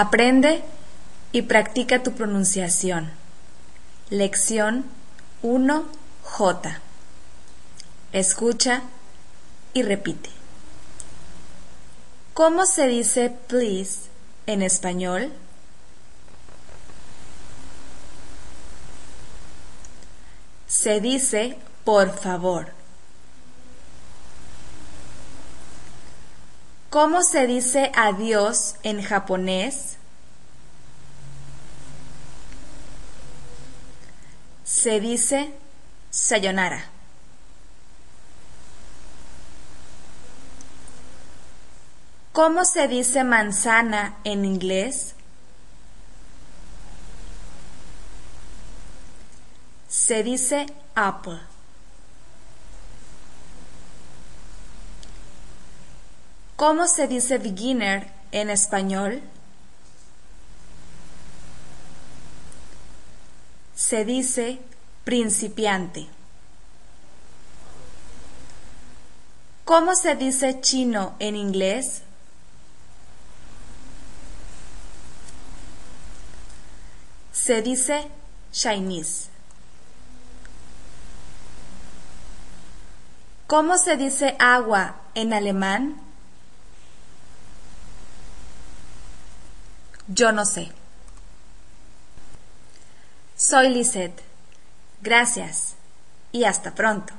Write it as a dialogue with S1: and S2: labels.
S1: Aprende y practica tu pronunciación. Lección 1J. Escucha y repite. ¿Cómo se dice please en español? Se dice por favor. ¿Cómo se dice adiós en japonés? Se dice sayonara. ¿Cómo se dice manzana en inglés? Se dice apple. ¿Cómo se dice beginner en español? Se dice principiante. ¿Cómo se dice chino en inglés? Se dice Chinese. ¿Cómo se dice agua en alemán? Yo no sé. Soy Lisette. Gracias y hasta pronto.